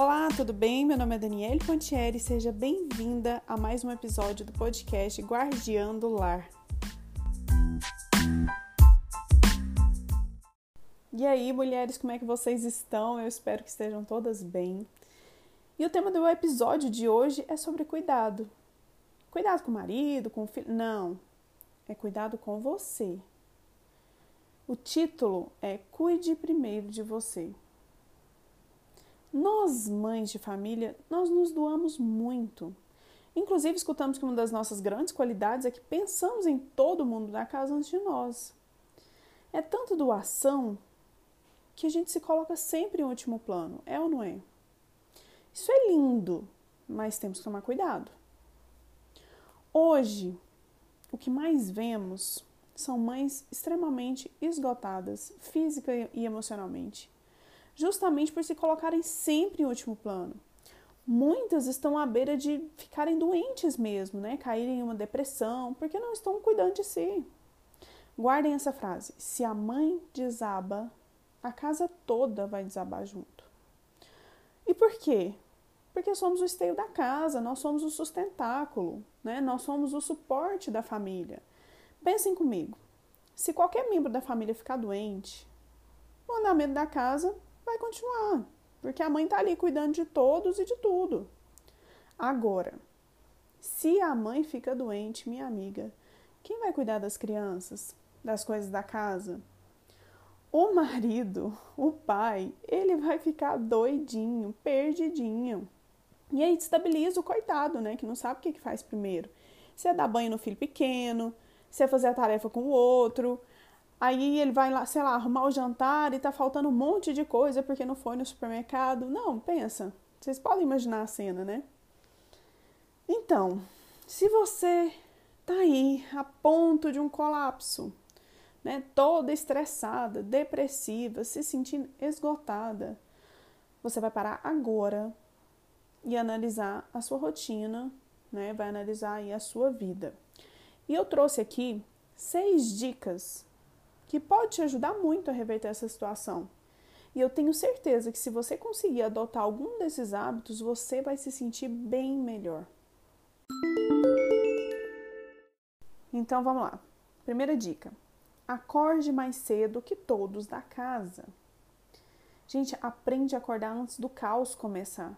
Olá, tudo bem? Meu nome é Daniele Pontieri seja bem-vinda a mais um episódio do podcast Guardiando Lar. E aí, mulheres, como é que vocês estão? Eu espero que estejam todas bem. E o tema do episódio de hoje é sobre cuidado. Cuidado com o marido, com o filho. Não, é cuidado com você. O título é Cuide primeiro de você. Nós, mães de família, nós nos doamos muito. Inclusive, escutamos que uma das nossas grandes qualidades é que pensamos em todo mundo da casa antes de nós. É tanto doação que a gente se coloca sempre em último plano, é ou não é? Isso é lindo, mas temos que tomar cuidado. Hoje, o que mais vemos são mães extremamente esgotadas, física e emocionalmente, justamente por se colocarem sempre em último plano. Muitas estão à beira de ficarem doentes mesmo, né? Caírem em uma depressão, porque não estão cuidando de si. Guardem essa frase: se a mãe desaba, a casa toda vai desabar junto. E por quê? Porque somos o esteio da casa, nós somos o sustentáculo, né? nós somos o suporte da família. Pensem comigo: se qualquer membro da família ficar doente, o andamento da casa vai continuar, porque a mãe está ali cuidando de todos e de tudo. Agora, se a mãe fica doente, minha amiga, quem vai cuidar das crianças, das coisas da casa? O marido, o pai, ele vai ficar doidinho, perdidinho. E aí destabiliza o coitado, né? Que não sabe o que, que faz primeiro. Se é dar banho no filho pequeno, se é fazer a tarefa com o outro. Aí ele vai lá, sei lá, arrumar o jantar e tá faltando um monte de coisa porque não foi no supermercado. Não, pensa. Vocês podem imaginar a cena, né? Então, se você tá aí a ponto de um colapso, né, toda estressada, depressiva, se sentindo esgotada, você vai parar agora e analisar a sua rotina, né, vai analisar aí a sua vida. E eu trouxe aqui seis dicas que pode te ajudar muito a reverter essa situação. E eu tenho certeza que se você conseguir adotar algum desses hábitos, você vai se sentir bem melhor. Então vamos lá. Primeira dica: Acorde mais cedo que todos da casa. Gente, aprende a acordar antes do caos começar.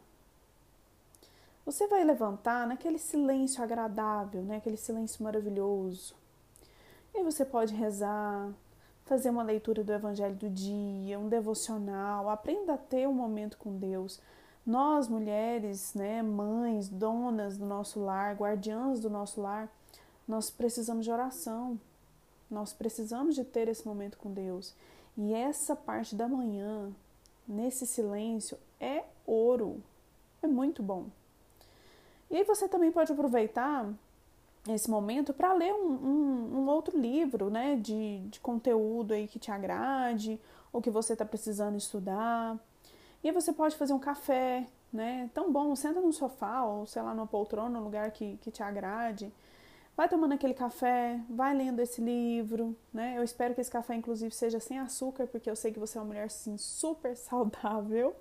Você vai levantar naquele silêncio agradável, né? aquele silêncio maravilhoso. E você pode rezar, fazer uma leitura do Evangelho do dia, um devocional, aprenda a ter um momento com Deus. Nós, mulheres, né, mães, donas do nosso lar, guardiãs do nosso lar, nós precisamos de oração. Nós precisamos de ter esse momento com Deus. E essa parte da manhã, nesse silêncio, é ouro. É muito bom. E aí você também pode aproveitar esse momento para ler um, um, um, outro livro, né, de, de conteúdo aí que te agrade ou que você está precisando estudar. E você pode fazer um café, né, tão bom, senta no sofá ou sei lá numa poltrona, num lugar que, que te agrade vai tomando aquele café, vai lendo esse livro, né? Eu espero que esse café, inclusive, seja sem açúcar, porque eu sei que você é uma mulher, sim, super saudável.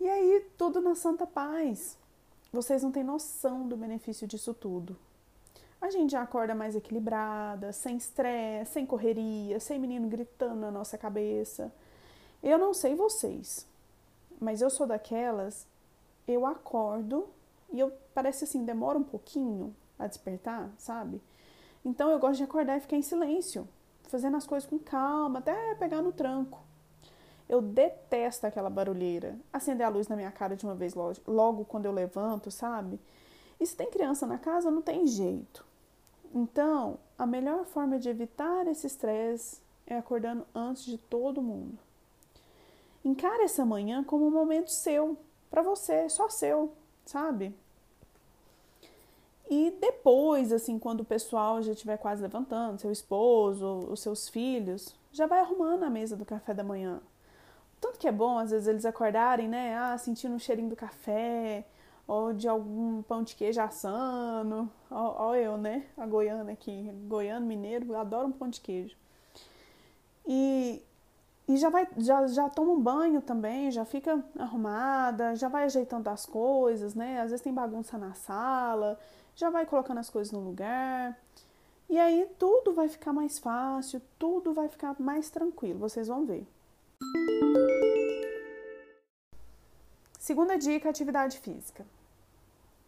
E aí, tudo na santa paz. Vocês não têm noção do benefício disso tudo. A gente já acorda mais equilibrada, sem estresse, sem correria, sem menino gritando na nossa cabeça. Eu não sei vocês, mas eu sou daquelas, eu acordo e eu parece assim, demora um pouquinho, a despertar, sabe? Então eu gosto de acordar e ficar em silêncio, fazendo as coisas com calma, até pegar no tranco. Eu detesto aquela barulheira. Acender a luz na minha cara de uma vez logo, logo quando eu levanto, sabe? E se tem criança na casa, não tem jeito. Então, a melhor forma de evitar esse estresse é acordando antes de todo mundo. Encare essa manhã como um momento seu, para você, só seu, sabe? E depois, assim, quando o pessoal já estiver quase levantando, seu esposo, os seus filhos, já vai arrumando a mesa do café da manhã. Tanto que é bom, às vezes, eles acordarem, né? Ah, sentindo o cheirinho do café, ou de algum pão de queijo assando. Ó, ó eu, né? A goiana aqui. Goiano, mineiro, adoro um pão de queijo. E e já vai, já, já toma um banho também, já fica arrumada, já vai ajeitando as coisas, né? Às vezes tem bagunça na sala, já vai colocando as coisas no lugar. E aí tudo vai ficar mais fácil, tudo vai ficar mais tranquilo, vocês vão ver. Segunda dica, atividade física.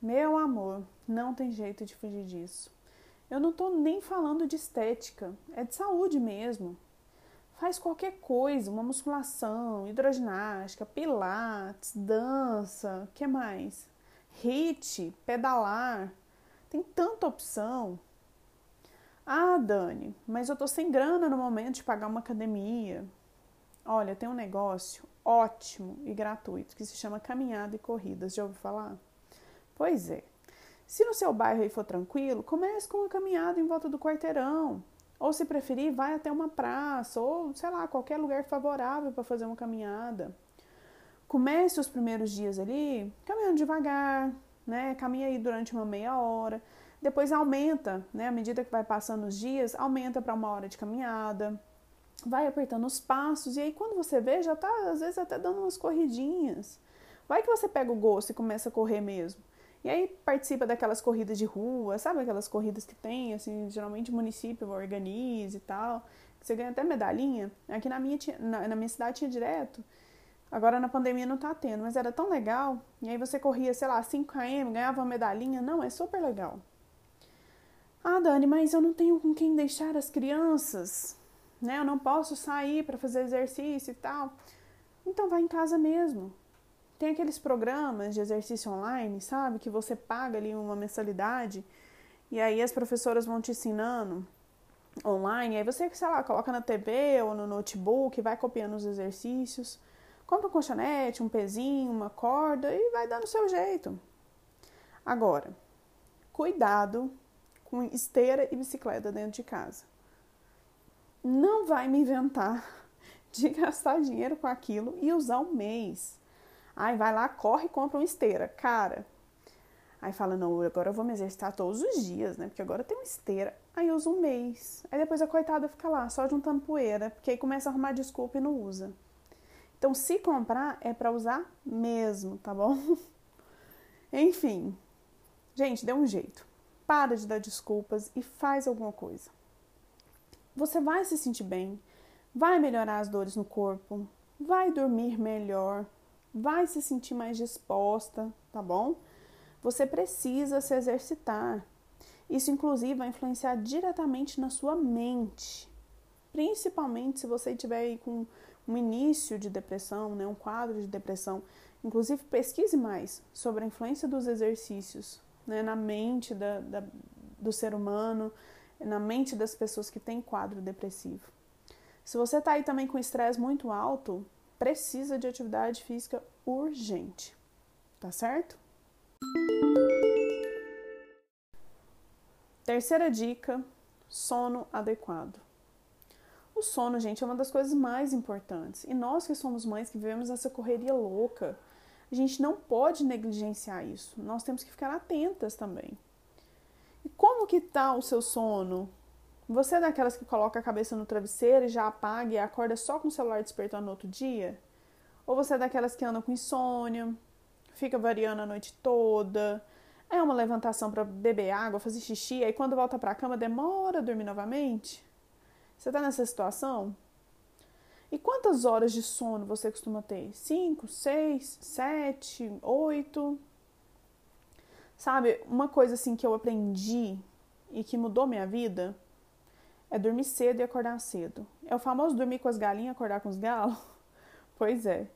Meu amor, não tem jeito de fugir disso. Eu não tô nem falando de estética, é de saúde mesmo. Faz qualquer coisa, uma musculação, hidroginástica, pilates, dança, que mais? HIIT, pedalar. Tem tanta opção. Ah, Dani, mas eu tô sem grana no momento de pagar uma academia. Olha, tem um negócio ótimo e gratuito que se chama caminhada e corridas. Já ouviu falar? Pois é. Se no seu bairro aí for tranquilo, comece com uma caminhada em volta do quarteirão. Ou se preferir, vai até uma praça ou, sei lá, qualquer lugar favorável para fazer uma caminhada. Comece os primeiros dias ali caminhando devagar, né? Caminha aí durante uma meia hora. Depois aumenta, né? À medida que vai passando os dias, aumenta para uma hora de caminhada. Vai apertando os passos e aí quando você vê, já tá às vezes até dando umas corridinhas. Vai que você pega o gosto e começa a correr mesmo. E aí participa daquelas corridas de rua, sabe aquelas corridas que tem, assim, geralmente o município organiza e tal, você ganha até medalhinha. Aqui na minha, na, na minha cidade tinha direto. Agora na pandemia não tá tendo, mas era tão legal. E aí você corria, sei lá, 5 km, ganhava uma medalhinha. Não, é super legal. Ah, Dani, mas eu não tenho com quem deixar as crianças, né? Eu não posso sair para fazer exercício e tal. Então vai em casa mesmo. Tem aqueles programas de exercício online, sabe? Que você paga ali uma mensalidade e aí as professoras vão te ensinando online. Aí você, sei lá, coloca na TV ou no notebook, vai copiando os exercícios. Compra um colchonete, um pezinho, uma corda e vai dando o seu jeito. Agora, cuidado com esteira e bicicleta dentro de casa. Não vai me inventar de gastar dinheiro com aquilo e usar um mês. Aí vai lá, corre e compra uma esteira. Cara, aí fala, não, agora eu vou me exercitar todos os dias, né? Porque agora tem uma esteira. Aí usa um mês. Aí depois a coitada fica lá, só juntando poeira, porque aí começa a arrumar desculpa e não usa. Então, se comprar, é para usar mesmo, tá bom? Enfim, gente, dê um jeito para de dar desculpas e faz alguma coisa. Você vai se sentir bem, vai melhorar as dores no corpo, vai dormir melhor, vai se sentir mais disposta, tá bom? Você precisa se exercitar. Isso, inclusive, vai influenciar diretamente na sua mente, principalmente se você estiver aí com um início de depressão, né, um quadro de depressão. Inclusive, pesquise mais sobre a influência dos exercícios né, na mente da, da, do ser humano, na mente das pessoas que têm quadro depressivo. Se você está aí também com estresse muito alto, precisa de atividade física urgente, tá certo? Terceira dica: sono adequado. O sono, gente, é uma das coisas mais importantes. E nós que somos mães, que vivemos essa correria louca, a gente não pode negligenciar isso. Nós temos que ficar atentas também. E como que tá o seu sono? Você é daquelas que coloca a cabeça no travesseiro e já apaga e acorda só com o celular despertando no outro dia? Ou você é daquelas que anda com insônia, fica variando a noite toda, é uma levantação para beber água, fazer xixi, aí quando volta para a cama demora a dormir novamente? Você está nessa situação? E quantas horas de sono você costuma ter? Cinco, seis, sete, oito? Sabe, uma coisa assim que eu aprendi e que mudou minha vida é dormir cedo e acordar cedo. É o famoso dormir com as galinhas, acordar com os galos? Pois é.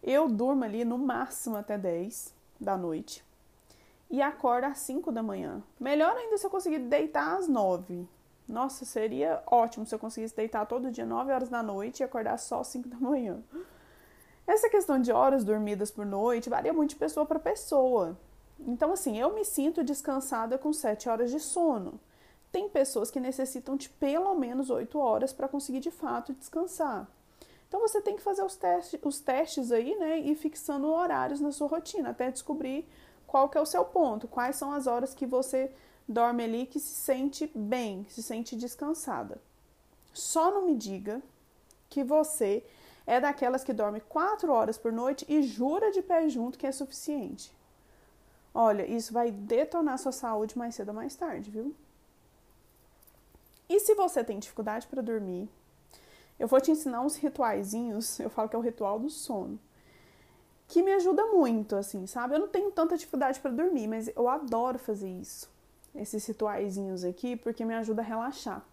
Eu durmo ali no máximo até 10 da noite e acordo às 5 da manhã. Melhor ainda se eu conseguir deitar às 9. Nossa, seria ótimo se eu conseguisse deitar todo dia 9 horas da noite e acordar só às 5 da manhã. Essa questão de horas dormidas por noite varia muito de pessoa para pessoa. Então, assim, eu me sinto descansada com 7 horas de sono. Tem pessoas que necessitam de pelo menos 8 horas para conseguir de fato descansar. Então, você tem que fazer os, testes, os testes aí, né, e fixando horários na sua rotina, até descobrir qual que é o seu ponto, quais são as horas que você dorme ali que se sente bem, se sente descansada. Só não me diga que você é daquelas que dorme quatro horas por noite e jura de pé junto que é suficiente. Olha, isso vai detonar sua saúde mais cedo ou mais tarde, viu? E se você tem dificuldade para dormir, eu vou te ensinar uns rituaizinhos, eu falo que é o ritual do sono, que me ajuda muito, assim, sabe? Eu não tenho tanta dificuldade para dormir, mas eu adoro fazer isso. Esses rituaizinhos aqui, porque me ajuda a relaxar.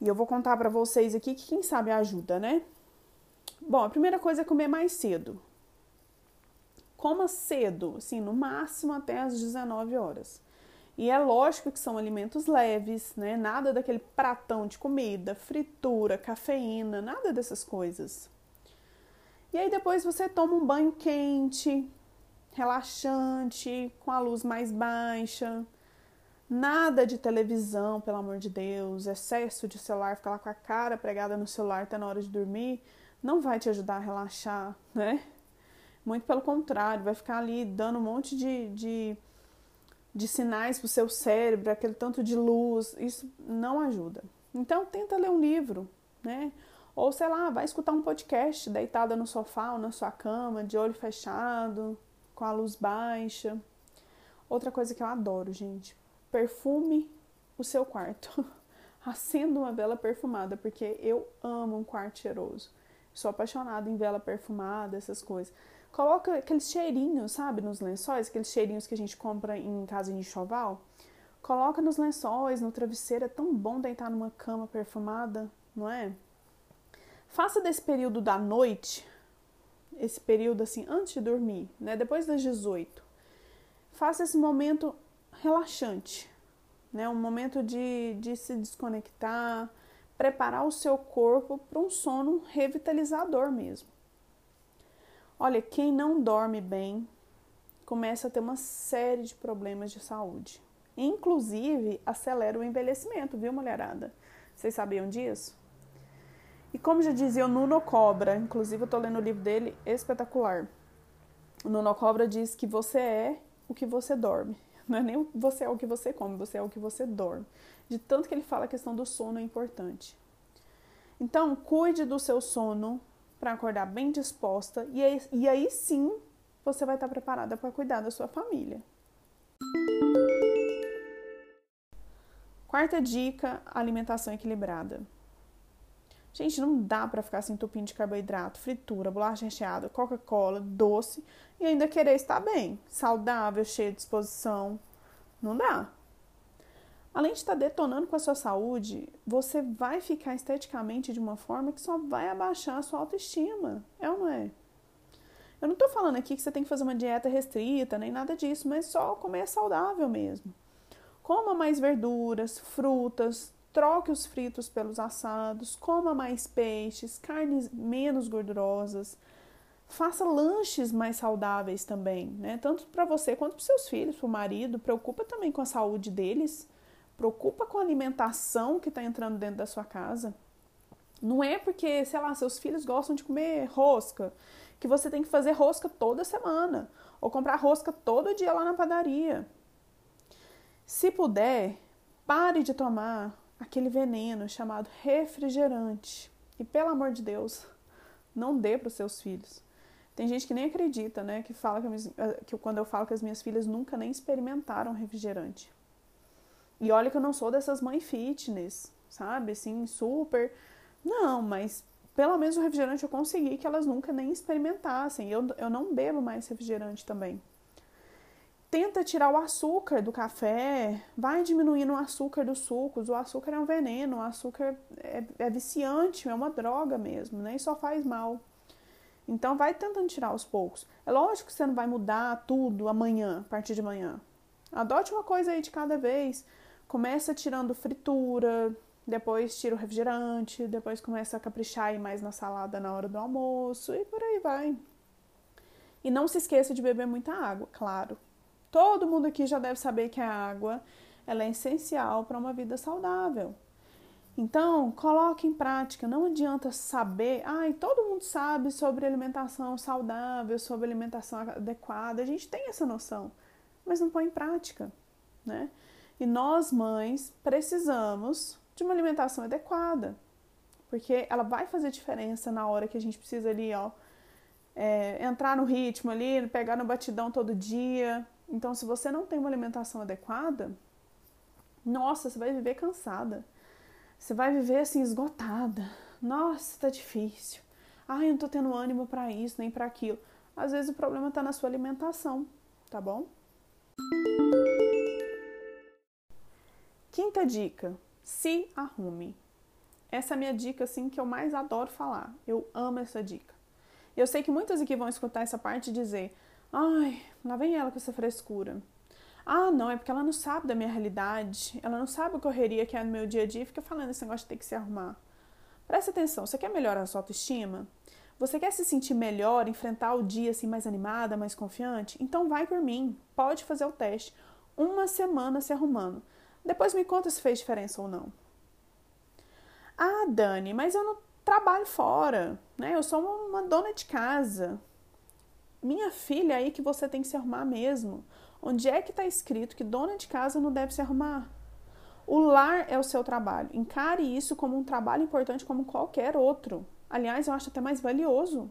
E eu vou contar para vocês aqui que quem sabe ajuda, né? Bom, a primeira coisa é comer mais cedo. Coma cedo, assim, no máximo até as 19 horas. E é lógico que são alimentos leves, né? Nada daquele pratão de comida, fritura, cafeína, nada dessas coisas. E aí depois você toma um banho quente, relaxante, com a luz mais baixa. Nada de televisão, pelo amor de Deus, excesso de celular, ficar lá com a cara pregada no celular até na hora de dormir, não vai te ajudar a relaxar, né? Muito pelo contrário, vai ficar ali dando um monte de, de, de sinais pro seu cérebro, aquele tanto de luz, isso não ajuda. Então tenta ler um livro, né? Ou sei lá, vai escutar um podcast deitada no sofá ou na sua cama, de olho fechado, com a luz baixa. Outra coisa que eu adoro, gente, perfume o seu quarto. Acenda uma vela perfumada, porque eu amo um quarto cheiroso. Sou apaixonada em vela perfumada, essas coisas. Coloca aqueles cheirinhos, sabe, nos lençóis, aqueles cheirinhos que a gente compra em casa de enxoval. Coloca nos lençóis, no travesseiro. É tão bom deitar numa cama perfumada, não é? Faça desse período da noite, esse período assim, antes de dormir, né? Depois das 18. Faça esse momento relaxante, né? Um momento de, de se desconectar, preparar o seu corpo para um sono revitalizador mesmo. Olha, quem não dorme bem começa a ter uma série de problemas de saúde. Inclusive, acelera o envelhecimento, viu, mulherada? Vocês sabiam disso? E como já dizia o Nuno Cobra, inclusive eu estou lendo o livro dele, espetacular. O Nuno Cobra diz que você é o que você dorme. Não é nem você é o que você come, você é o que você dorme. De tanto que ele fala a questão do sono é importante. Então, cuide do seu sono para acordar bem disposta e aí, e aí sim você vai estar preparada para cuidar da sua família. Quarta dica: alimentação equilibrada. Gente, não dá para ficar se entupindo de carboidrato, fritura, bolacha recheada, Coca-Cola, doce e ainda querer estar bem, saudável, cheio de disposição. Não dá. Além de estar detonando com a sua saúde, você vai ficar esteticamente de uma forma que só vai abaixar a sua autoestima. É ou não é? Eu não estou falando aqui que você tem que fazer uma dieta restrita, nem nada disso, mas só comer saudável mesmo. Coma mais verduras, frutas, troque os fritos pelos assados, coma mais peixes, carnes menos gordurosas. Faça lanches mais saudáveis também, né? Tanto para você quanto para seus filhos, para o marido. Preocupa também com a saúde deles. Preocupa com a alimentação que está entrando dentro da sua casa. Não é porque, sei lá, seus filhos gostam de comer rosca, que você tem que fazer rosca toda semana. Ou comprar rosca todo dia lá na padaria. Se puder, pare de tomar aquele veneno chamado refrigerante. E pelo amor de Deus, não dê para os seus filhos. Tem gente que nem acredita, né? Que fala que, minhas, eh, que, quando eu falo que as minhas filhas nunca nem experimentaram refrigerante. E olha que eu não sou dessas mães fitness, sabe? Assim, super. Não, mas pelo menos o refrigerante eu consegui que elas nunca nem experimentassem. Eu, eu não bebo mais refrigerante também tenta tirar o açúcar do café, vai diminuindo o açúcar dos sucos. O açúcar é um veneno, o açúcar é, é viciante, é uma droga mesmo, né? E só faz mal. Então, vai tentando tirar aos poucos. É lógico que você não vai mudar tudo amanhã, a partir de amanhã. Adote uma coisa aí de cada vez. Começa tirando fritura, depois tira o refrigerante, depois começa a caprichar aí mais na salada na hora do almoço e por aí vai. E não se esqueça de beber muita água, claro. Todo mundo aqui já deve saber que a água ela é essencial para uma vida saudável. Então, coloque em prática. Não adianta saber, ai, todo mundo sabe sobre alimentação saudável, sobre alimentação adequada. A gente tem essa noção, mas não põe em prática, né? E nós, mães, precisamos de uma alimentação adequada. porque ela vai fazer diferença na hora que a gente precisa ali, ó, é, entrar no ritmo ali, pegar no batidão todo dia. Então, se você não tem uma alimentação adequada, nossa, você vai viver cansada. Você vai viver assim esgotada. Nossa, tá difícil. Ai, eu não tô tendo ânimo para isso, nem para aquilo. Às vezes o problema tá na sua alimentação, tá bom? Quinta dica: se arrume. Essa é a minha dica assim que eu mais adoro falar. Eu amo essa dica. Eu sei que muitas aqui vão escutar essa parte e dizer: "Ai, lá vem ela com essa frescura". Ah, não, é porque ela não sabe da minha realidade, ela não sabe a correria que é no meu dia a dia e fica falando esse negócio de ter que se arrumar. Presta atenção, você quer melhorar a sua autoestima? Você quer se sentir melhor, enfrentar o dia assim mais animada, mais confiante? Então vai por mim, pode fazer o teste. Uma semana se arrumando. Depois me conta se fez diferença ou não. Ah, Dani, mas eu não trabalho fora, né? Eu sou uma dona de casa. Minha filha, é aí que você tem que se arrumar mesmo. Onde é que está escrito que dona de casa não deve se arrumar? O lar é o seu trabalho. Encare isso como um trabalho importante como qualquer outro. Aliás, eu acho até mais valioso.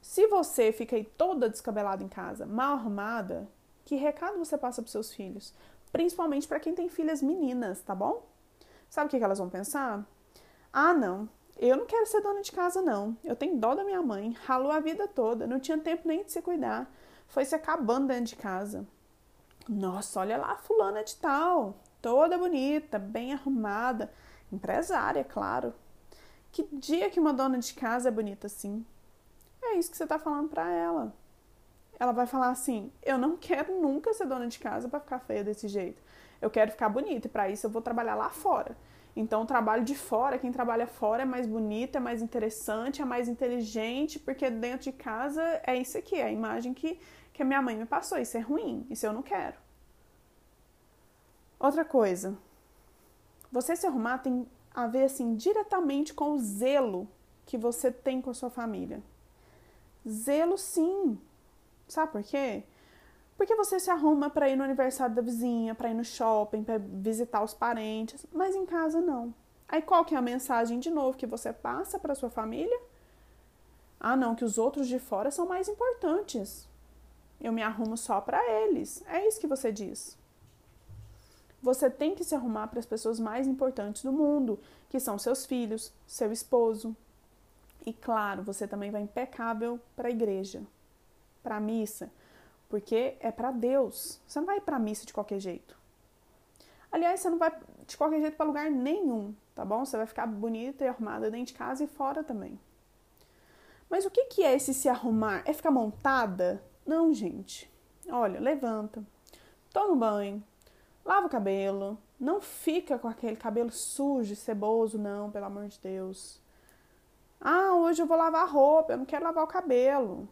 Se você fica aí toda descabelada em casa, mal arrumada, que recado você passa para seus filhos? Principalmente para quem tem filhas meninas, tá bom? Sabe o que elas vão pensar? Ah, não, eu não quero ser dona de casa, não. Eu tenho dó da minha mãe, ralou a vida toda, não tinha tempo nem de se cuidar. Foi se acabando dentro de casa. Nossa, olha lá, fulana de tal, toda bonita, bem arrumada, empresária, claro. Que dia que uma dona de casa é bonita assim? É isso que você está falando para ela. Ela vai falar assim: Eu não quero nunca ser dona de casa para ficar feia desse jeito. Eu quero ficar bonita e para isso eu vou trabalhar lá fora. Então, o trabalho de fora, quem trabalha fora é mais bonito, é mais interessante, é mais inteligente, porque dentro de casa é isso aqui, é a imagem que, que a minha mãe me passou. Isso é ruim, isso eu não quero. Outra coisa, você se arrumar tem a ver assim diretamente com o zelo que você tem com a sua família. Zelo sim. Sabe por quê? Porque você se arruma para ir no aniversário da vizinha, para ir no shopping, para visitar os parentes, mas em casa não. Aí qual que é a mensagem de novo que você passa para sua família? Ah, não, que os outros de fora são mais importantes. Eu me arrumo só para eles. É isso que você diz. Você tem que se arrumar para as pessoas mais importantes do mundo, que são seus filhos, seu esposo. E claro, você também vai impecável para a igreja, para a missa porque é para Deus. Você não vai para missa de qualquer jeito. Aliás, você não vai de qualquer jeito para lugar nenhum, tá bom? Você vai ficar bonita e arrumada dentro de casa e fora também. Mas o que, é esse se arrumar? É ficar montada? Não, gente. Olha, levanta, toma um banho, lava o cabelo, não fica com aquele cabelo sujo e ceboso, não, pelo amor de Deus. Ah, hoje eu vou lavar a roupa, eu não quero lavar o cabelo.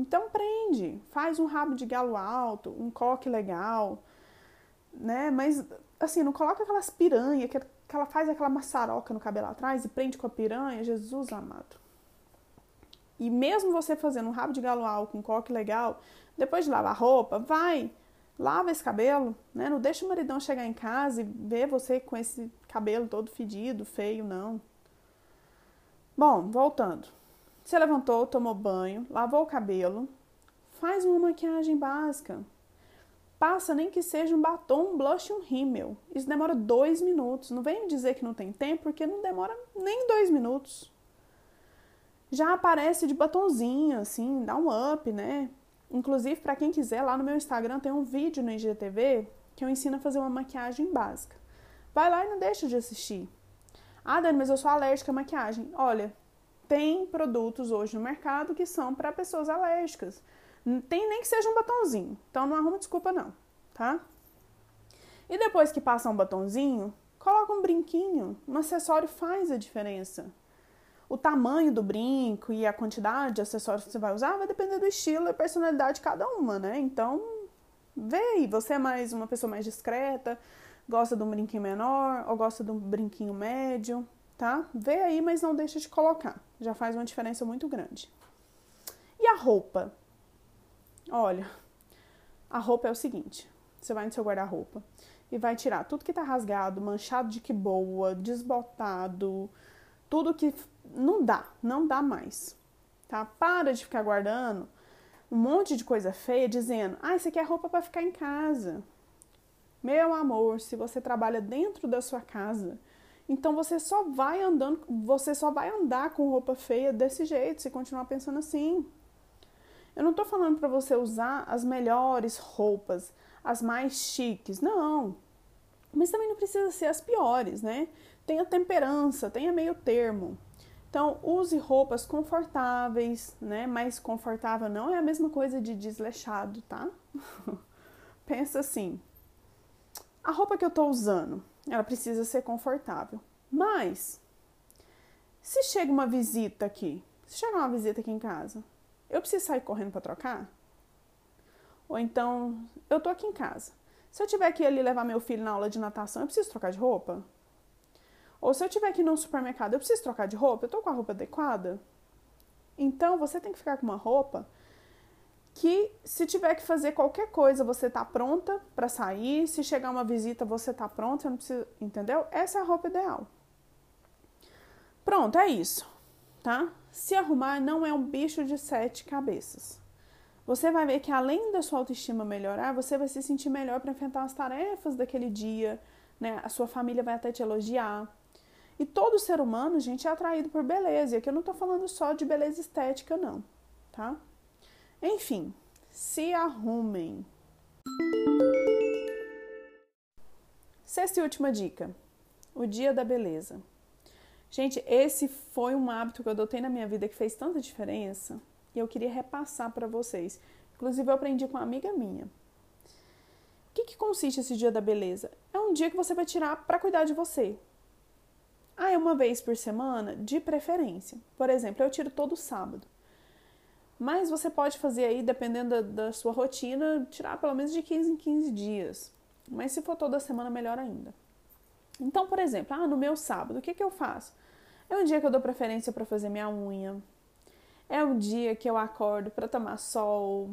Então prende, faz um rabo de galo alto, um coque legal, né? Mas assim, não coloca aquelas piranha que, ela faz aquela maçaroca no cabelo atrás e prende com a piranha, Jesus amado. E mesmo você fazendo um rabo de galo alto, um coque legal, depois de lavar a roupa, vai, lava esse cabelo, né? Não deixa o maridão chegar em casa e ver você com esse cabelo todo fedido, feio, não. Bom, voltando. Você levantou, tomou banho, lavou o cabelo, faz uma maquiagem básica. Passa nem que seja um batom, um blush e um rímel. Isso demora dois minutos. Não vem me dizer que não tem tempo, porque não demora nem dois minutos. Já aparece de batonzinho, assim, dá um up, né? Inclusive, para quem quiser, lá no meu Instagram tem um vídeo no IGTV que eu ensino a fazer uma maquiagem básica. Vai lá e não deixa de assistir. Ah, Dani, mas eu sou alérgica à maquiagem. Olha, tem produtos hoje no mercado que são para pessoas alérgicas. Tem nem que seja um batonzinho. Então não arruma desculpa não, tá? E depois que passa um batonzinho, coloca um brinquinho. Um acessório faz a diferença. O tamanho do brinco e a quantidade de acessórios que você vai usar vai depender do estilo e personalidade de cada uma, né? Então, vê aí, você é mais uma pessoa mais discreta, gosta de um brinquinho menor ou gosta de um brinquinho médio, tá? Vê aí, mas não deixa de colocar. Já faz uma diferença muito grande. E a roupa? Olha, a roupa é o seguinte: você vai no seu guarda-roupa e vai tirar tudo que tá rasgado, manchado de que boa, desbotado, tudo que não dá, não dá mais, tá? Para de ficar guardando um monte de coisa feia dizendo: "Ah, isso aqui é roupa para ficar em casa". Meu amor, se você trabalha dentro da sua casa, então você só vai andando, você só vai andar com roupa feia desse jeito, se continuar pensando assim. Eu não tô falando para você usar as melhores roupas, as mais chiques, não. Mas também não precisa ser as piores, né? Tenha temperança, tenha meio termo. Então, use roupas confortáveis, né? Mais confortável não é a mesma coisa de desleixado, tá? Pensa assim: a roupa que eu tô usando, ela precisa ser confortável. Mas, se chega uma visita aqui, se chegar uma visita aqui em casa, eu preciso sair correndo para trocar? Ou então, eu tô aqui em casa. Se eu tiver que ir ali levar meu filho na aula de natação, eu preciso trocar de roupa? Ou se eu tiver que ir supermercado, eu preciso trocar de roupa? Eu tô com a roupa adequada? Então, você tem que ficar com uma roupa que se tiver que fazer qualquer coisa, você tá pronta para sair, se chegar uma visita, você tá pronta, não entendeu? Essa é a roupa ideal. Pronto, é isso, tá? Se arrumar não é um bicho de sete cabeças. Você vai ver que além da sua autoestima melhorar, você vai se sentir melhor para enfrentar as tarefas daquele dia, né? A sua família vai até te elogiar. E todo ser humano, gente, é atraído por beleza. E aqui eu não tô falando só de beleza estética, não, tá? Enfim, se arrumem. Sexta e última dica: o dia da beleza. Gente, esse foi um hábito que eu adotei na minha vida que fez tanta diferença e eu queria repassar para vocês. Inclusive, eu aprendi com uma amiga minha. O que, que consiste esse dia da beleza? É um dia que você vai tirar para cuidar de você. Ah, é uma vez por semana? De preferência. Por exemplo, eu tiro todo sábado. Mas você pode fazer aí, dependendo da, da, sua rotina, tirar pelo menos de 15 em 15 dias. Mas se for toda semana, melhor ainda. Então, por exemplo, ah, no meu sábado, o que, que eu faço? É um dia que eu dou preferência para fazer minha unha. É um dia que eu acordo para tomar sol,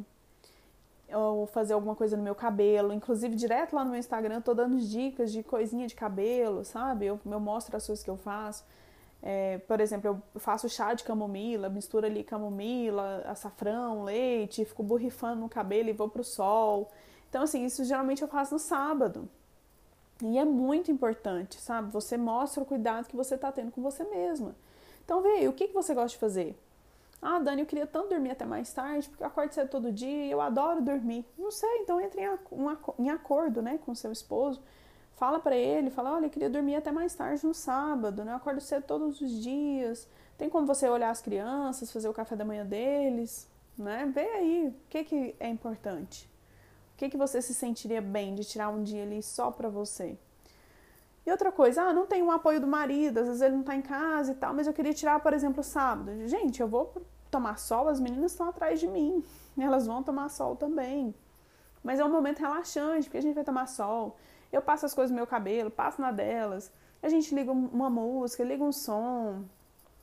ou fazer alguma coisa no meu cabelo. Inclusive, direto lá no meu Instagram, eu tô dando dicas de coisinha de cabelo, sabe? Eu, eu mostro as coisas que eu faço. É, por exemplo, eu faço chá de camomila, misturo ali camomila, açafrão, leite, fico borrifando no cabelo e vou pro sol. Então, assim, isso geralmente eu faço no sábado. E é muito importante, sabe? Você mostra o cuidado que você está tendo com você mesma. Então, vê aí, o que, que você gosta de fazer? Ah, Dani, eu queria tanto dormir até mais tarde, porque eu acordo cedo todo dia, eu adoro dormir. Não sei, então entre em acordo, né, com seu esposo Fala para ele, fala, olha, eu queria dormir até mais tarde no sábado, né? Eu acordo cedo todos os dias. Tem como você olhar as crianças, fazer o café da manhã deles, né? Vê aí o que, que é importante. O que, que você se sentiria bem de tirar um dia ali só para você? E outra coisa, ah, não tem o apoio do marido, às vezes ele não tá em casa e tal, mas eu queria tirar, por exemplo, sábado. Gente, eu vou tomar sol, as meninas estão atrás de mim. Elas vão tomar sol também. Mas é um momento relaxante, porque a gente vai tomar sol. Eu passo as coisas no meu cabelo, passo na delas. A gente liga uma música, liga um som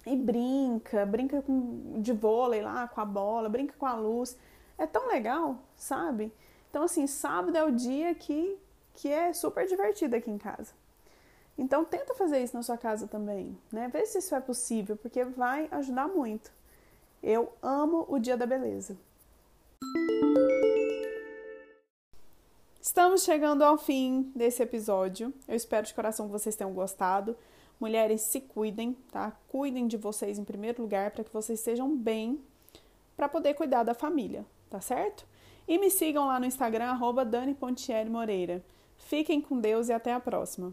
e brinca, brinca com, de vôlei lá com a bola, brinca com a luz. É tão legal, sabe? Então, assim, sábado é o dia que, que é super divertido aqui em casa. Então, tenta fazer isso na sua casa também, né? Vê se isso é possível, porque vai ajudar muito. Eu amo o dia da beleza. Estamos chegando ao fim desse episódio. Eu espero de coração que vocês tenham gostado. Mulheres, se cuidem, tá? Cuidem de vocês em primeiro lugar para que vocês estejam bem para poder cuidar da família, tá certo? E me sigam lá no Instagram, arroba Dani Pontieri Moreira. Fiquem com Deus e até a próxima.